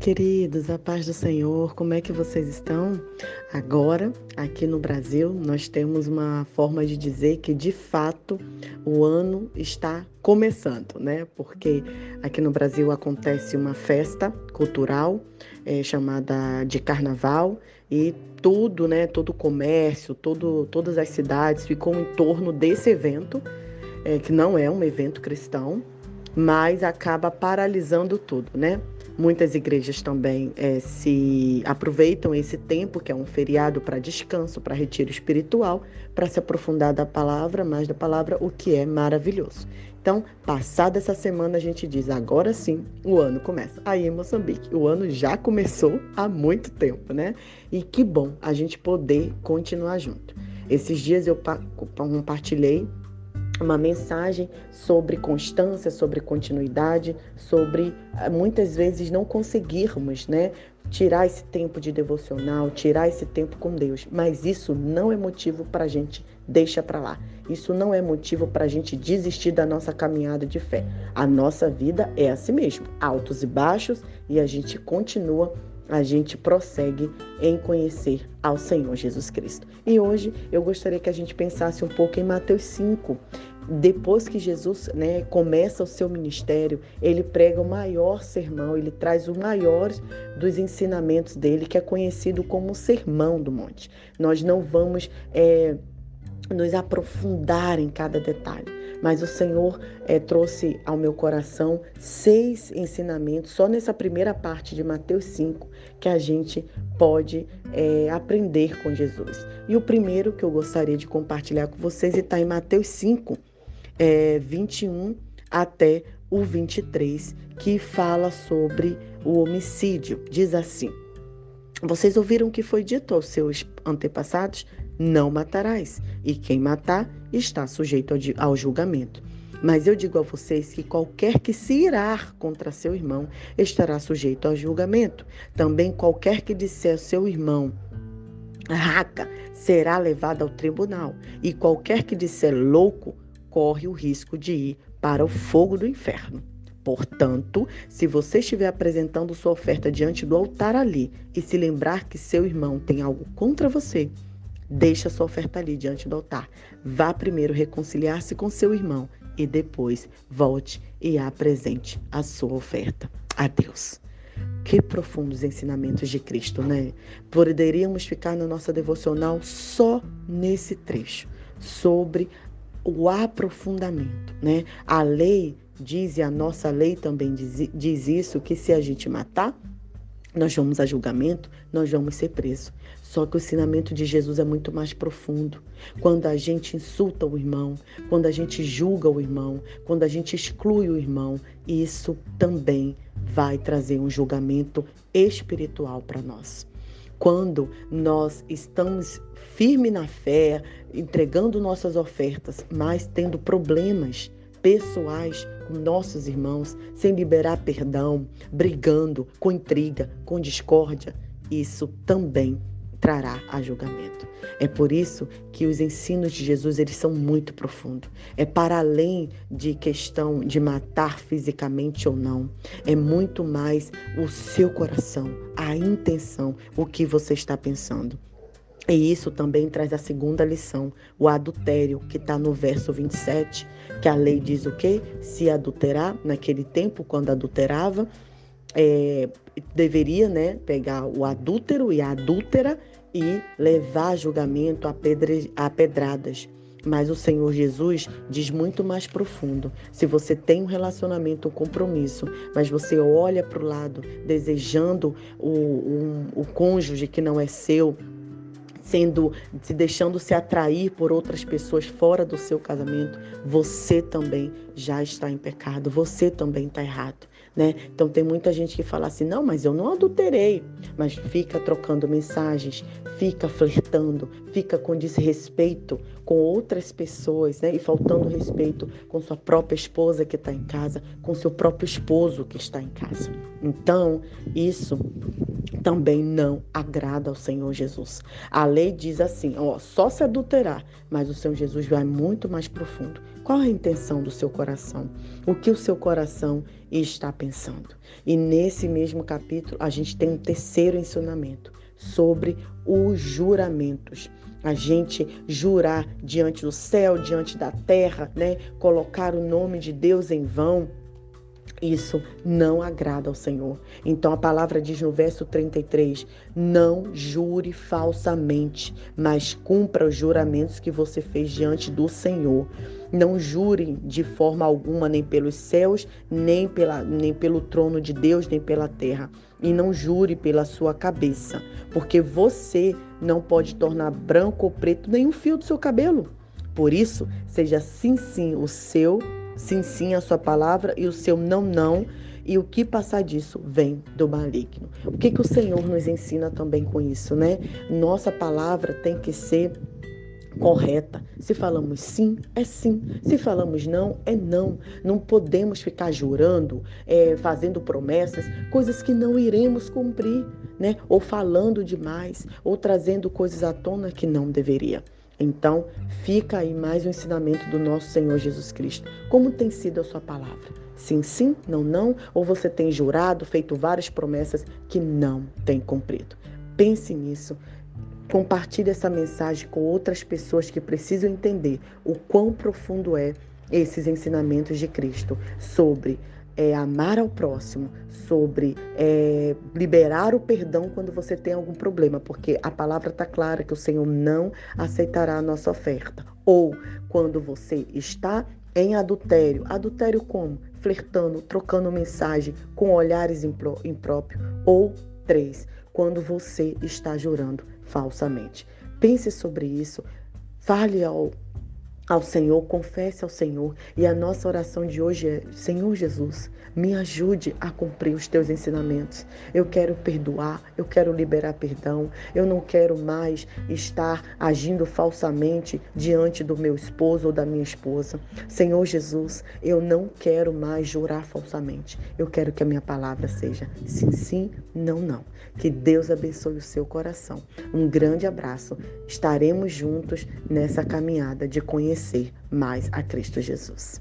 queridos, a paz do Senhor, como é que vocês estão? Agora, aqui no Brasil, nós temos uma forma de dizer que de fato o ano está começando, né? Porque aqui no Brasil acontece uma festa cultural é, chamada de Carnaval e tudo, né? Todo o comércio, todo, todas as cidades ficam em torno desse evento, é, que não é um evento cristão, mas acaba paralisando tudo, né? Muitas igrejas também é, se aproveitam esse tempo, que é um feriado para descanso, para retiro espiritual, para se aprofundar da palavra, mais da palavra, o que é maravilhoso. Então, passada essa semana, a gente diz: agora sim, o ano começa. Aí em Moçambique, o ano já começou há muito tempo, né? E que bom a gente poder continuar junto. Esses dias eu compartilhei uma mensagem sobre constância, sobre continuidade, sobre eh, muitas vezes não conseguirmos, né, tirar esse tempo de devocional, tirar esse tempo com Deus. Mas isso não é motivo para a gente deixa para lá. Isso não é motivo para a gente desistir da nossa caminhada de fé. A nossa vida é assim mesmo, altos e baixos, e a gente continua a gente prossegue em conhecer ao Senhor Jesus Cristo. E hoje eu gostaria que a gente pensasse um pouco em Mateus 5, depois que Jesus né, começa o seu ministério, ele prega o maior sermão, ele traz o maior dos ensinamentos dele, que é conhecido como o Sermão do Monte. Nós não vamos é, nos aprofundar em cada detalhe, mas o Senhor é, trouxe ao meu coração seis ensinamentos, só nessa primeira parte de Mateus 5, que a gente pode é, aprender com Jesus. E o primeiro que eu gostaria de compartilhar com vocês está em Mateus 5 é, 21 até o 23, que fala sobre o homicídio. Diz assim: Vocês ouviram o que foi dito aos seus antepassados? Não matarás, e quem matar está sujeito ao julgamento. Mas eu digo a vocês que qualquer que se irar contra seu irmão estará sujeito ao julgamento. Também qualquer que disser ao seu irmão, raca, será levado ao tribunal. E qualquer que disser louco, corre o risco de ir para o fogo do inferno. Portanto, se você estiver apresentando sua oferta diante do altar ali e se lembrar que seu irmão tem algo contra você, deixe sua oferta ali diante do altar. Vá primeiro reconciliar-se com seu irmão e depois volte e apresente a sua oferta a Deus. Que profundos ensinamentos de Cristo, né? Poderíamos ficar na nossa devocional só nesse trecho sobre o aprofundamento, né? A lei diz, e a nossa lei também diz, diz isso, que se a gente matar, nós vamos a julgamento, nós vamos ser presos. Só que o ensinamento de Jesus é muito mais profundo. Quando a gente insulta o irmão, quando a gente julga o irmão, quando a gente exclui o irmão, isso também vai trazer um julgamento espiritual para nós quando nós estamos firmes na fé, entregando nossas ofertas, mas tendo problemas pessoais com nossos irmãos, sem liberar perdão, brigando, com intriga, com discórdia, isso também trará a julgamento. É por isso que os ensinos de Jesus eles são muito profundos. É para além de questão de matar fisicamente ou não. É muito mais o seu coração, a intenção, o que você está pensando. E isso também traz a segunda lição, o adultério, que está no verso 27, que a lei diz o quê? Se adulterar, naquele tempo, quando adulterava, é, deveria né, pegar o adúltero e a adúltera e levar julgamento a, pedre, a pedradas. Mas o Senhor Jesus diz muito mais profundo. Se você tem um relacionamento, um compromisso, mas você olha para o lado desejando o, um, o cônjuge que não é seu, sendo se deixando se atrair por outras pessoas fora do seu casamento, você também já está em pecado, você também está errado né? Então tem muita gente que fala assim: "Não, mas eu não adulterei", mas fica trocando mensagens, fica flertando, fica com desrespeito com outras pessoas, né? E faltando respeito com sua própria esposa que está em casa, com seu próprio esposo que está em casa. Então, isso também não agrada ao Senhor Jesus. A lei diz assim, ó, só se adulterar, mas o Senhor Jesus vai muito mais profundo. Qual a intenção do seu coração? O que o seu coração e está pensando. E nesse mesmo capítulo, a gente tem um terceiro ensinamento sobre os juramentos a gente jurar diante do céu, diante da terra, né? Colocar o nome de Deus em vão. Isso não agrada ao Senhor. Então a palavra diz no verso 33: Não jure falsamente, mas cumpra os juramentos que você fez diante do Senhor. Não jure de forma alguma, nem pelos céus, nem, pela, nem pelo trono de Deus, nem pela terra. E não jure pela sua cabeça, porque você não pode tornar branco ou preto nenhum fio do seu cabelo. Por isso, seja sim, sim o seu, sim, sim a sua palavra e o seu não, não. E o que passar disso vem do maligno. O que, que o Senhor nos ensina também com isso, né? Nossa palavra tem que ser correta. Se falamos sim, é sim. Se falamos não, é não. Não podemos ficar jurando, é, fazendo promessas, coisas que não iremos cumprir, né? Ou falando demais, ou trazendo coisas à tona que não deveria. Então, fica aí mais um ensinamento do nosso Senhor Jesus Cristo. Como tem sido a sua palavra? Sim, sim, não, não? Ou você tem jurado, feito várias promessas que não tem cumprido? Pense nisso Compartilhe essa mensagem com outras pessoas que precisam entender o quão profundo é esses ensinamentos de Cristo sobre é, amar ao próximo, sobre é, liberar o perdão quando você tem algum problema, porque a palavra está clara que o Senhor não aceitará a nossa oferta. Ou quando você está em adultério, adultério como? Flertando, trocando mensagem com olhares impróprios. Ou três, quando você está jurando falsamente. Pense sobre isso, fale ao, ao Senhor, confesse ao Senhor. E a nossa oração de hoje é: Senhor Jesus, me ajude a cumprir os teus ensinamentos. Eu quero perdoar, eu quero liberar perdão. Eu não quero mais estar agindo falsamente diante do meu esposo ou da minha esposa. Senhor Jesus, eu não quero mais jurar falsamente. Eu quero que a minha palavra seja sim, sim, não, não. Que Deus abençoe o seu coração. Um grande abraço. Estaremos juntos nessa caminhada de conhecer mais a Cristo Jesus.